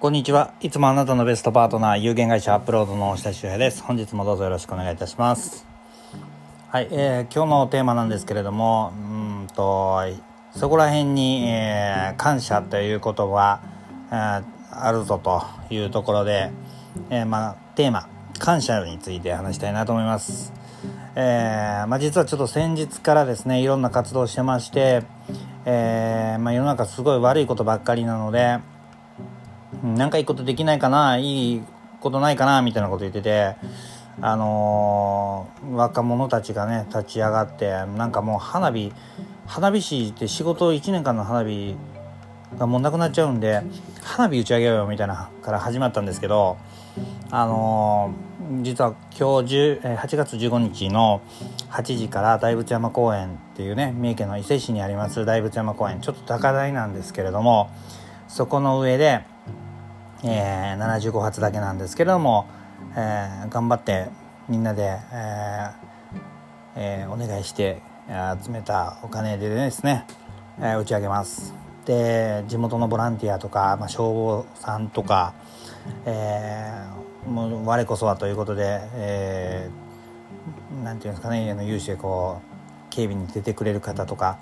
こんにちは。いつもあなたのベストパートナー、有限会社アップロードの下周平です。本日もどうぞよろしくお願いいたします。はい、えー今日のテーマなんですけれども、うんと、そこら辺に、えー感謝という言葉、えーあるぞというところで、えーまあ、テーマ、感謝について話したいなと思います。えーまあ、実はちょっと先日からですね、いろんな活動をしてまして、えーまあ、世の中すごい悪いことばっかりなので、なんかいいことできないかないいことないかなみたいなこと言っててあのー若者たちがね立ち上がってなんかもう花火花火師って仕事1年間の花火がもうなくなっちゃうんで花火打ち上げようよみたいなから始まったんですけどあのー実は今日10 8月15日の8時から大仏山公園っていうね三重県の伊勢市にあります大仏山公園ちょっと高台なんですけれどもそこの上でえー75発だけなんですけれども、えー頑張ってみんなで、えーえーお願いして集めたお金でですね、えー打ち上げます。で地元のボランティアとか、まあ、消防さんとか、えーもう我こそはということで、えーなんていうんですかねあの有志でこう警備に出てくれる方とか、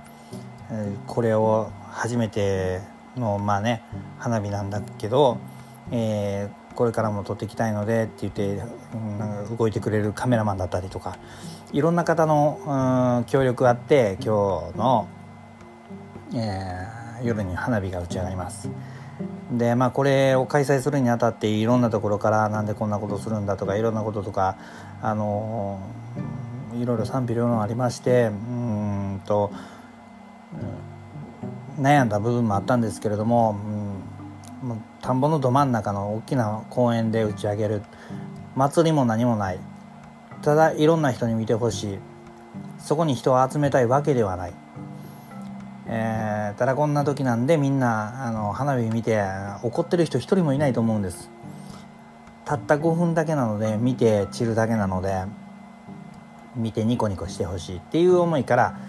えーこれを初めてのまあね花火なんだけど、えーこれからも撮っていきたいのでって言って、うん動いてくれるカメラマンだったりとかいろんな方の、うん協力があって今日の、えー夜に花火が打ち上がります。でまあこれを開催するにあたっていろんなところからなんでこんなことするんだとかいろんなこととかあのいろいろ賛否両論ありましてうんと、悩んだ部分もあったんですけれども,、うん、もう田んぼのど真ん中の大きな公園で打ち上げる。祭りも何もない。ただいろんな人に見てほしい。そこに人を集めたいわけではない。えーただこんな時なんでみんなあの花火見て怒ってる人一人もいないと思うんです。たった5分だけなので見て散るだけなので見てニコニコしてほしいっていう思いから、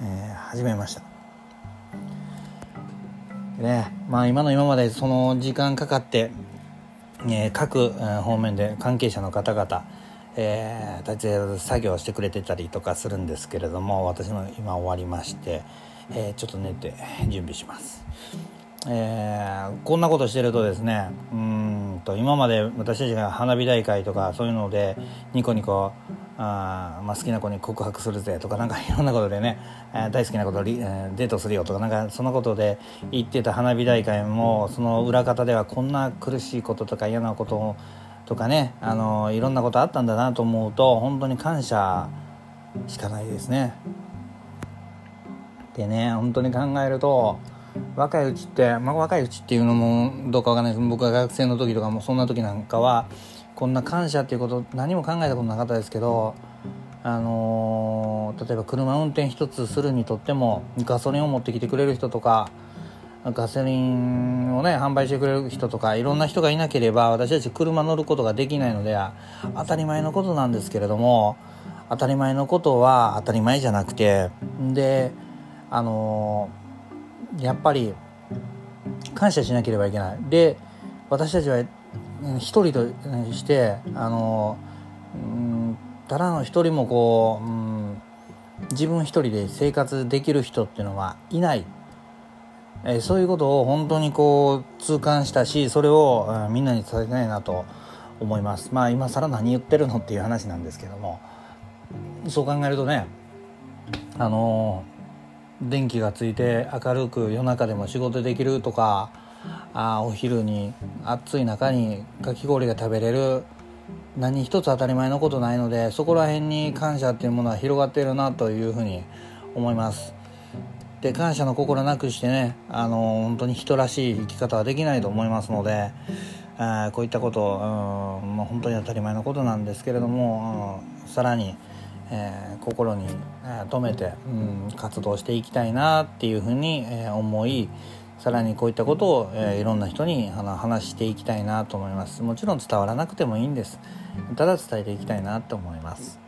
えー始めました。ね。まあ今の今までその時間かかって、え各、方面で関係者の方々えー、立ち作業をしてくれてたりとかするんですけれども私も今終わりまして、えーちょっと寝て準備します、えーこんなことしてるとですねうんと今まで私たちが花火大会とかそういうのでニコニコあ、まあ、好きな子に告白するぜとかなんかいろんなことでね、えー大好きなこと、えデートするよとかなんかそのことで言ってた花火大会もその裏方ではこんな苦しいこととか嫌なこととかねあのいろんなことあったんだなと思うと本当に感謝しかないですね。でね本当に考えると若いうちって、まあ、若いうちっていうのもどうかわかんないです僕が学生の時とかもそんな時なんかはこんな感謝っていうこと何も考えたことなかったですけどあのー例えば車運転一つするにとってもガソリンを持ってきてくれる人とかガソリンをね販売してくれる人とかいろんな人がいなければ私たち車乗ることができないので当たり前のことなんですけれども当たり前のことは当たり前じゃなくてであのやっぱり感謝しなければいけない。で私たちは一人としてあのうんただの一人もこう、うん、自分一人で生活できる人っていうのはいない。えそういうことを本当にこう痛感したしそれを、うんみんなに伝えたいなと思います。まあ今更何言ってるのっていう話なんですけども。そう考えるとねあの電気がついて明るく夜中でも仕事できるとかあお昼に暑い中にかき氷が食べれる何一つ当たり前のことないのでそこら辺に感謝っていうものは広がっているなというふうに思います。で感謝の心なくしてねあの本当に人らしい生き方はできないと思いますのであこういったこと、うん、もう本当に当たり前のことなんですけれども、さらに、えー心に、えー留めて、うん、活動していきたいなっていうふうに、えー思いさらにこういったことを、えーいろんな人にあの話していきたいなと思います。もちろん伝わらなくてもいいんです。ただ伝えていきたいなと思います。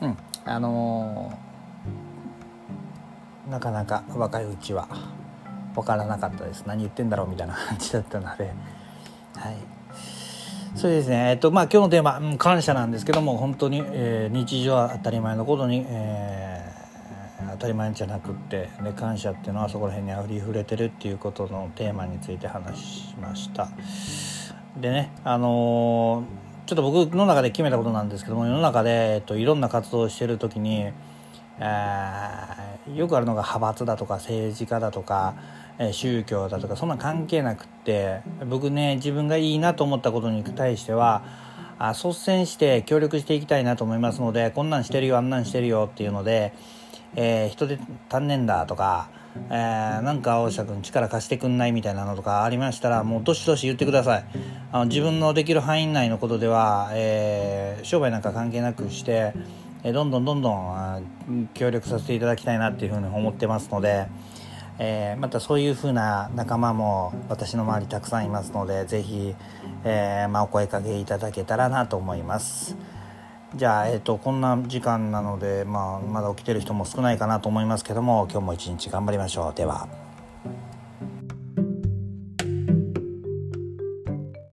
うん。あのーなかなか若いうちは分からなかったです。何言ってんだろうみたいな感じだったので。はい。そうですね。えっとまあ今日のテーマ、うん、感謝なんですけども本当に、えー、日常は当たり前のことに、えー、当たり前じゃなくってで感謝っていうのはそこら辺にあふりふれてるっていうことのテーマについて話しました。でねあのーちょっと僕の中で決めたことなんですけども世の中で、えっと、いろんな活動をしてる時に、えー、よくあるのが派閥だとか政治家だとか、えー、宗教だとかそんな関係なくって僕ね自分がいいなと思ったことに対してはあ率先して協力していきたいなと思いますのでこんなんしてるよあんなんしてるよっていうので、えー、人で足んねんだとかえー、なんか大下君力貸してくんないみたいなのとかありましたらもうどしどし言ってくださいあの自分のできる範囲内のことでは、えー、商売なんか関係なくして、え、どんどんどんどん協力させていただきたいなっていうふうに思ってますので、えー、またそういうふうな仲間も私の周りたくさんいますのでぜひ、えまあ、お声かけいただけたらなと思います。じゃあ、えーと、こんな時間なので、まあ、まだ起きてる人も少ないかなと思いますけども今日も一日頑張りましょうでは。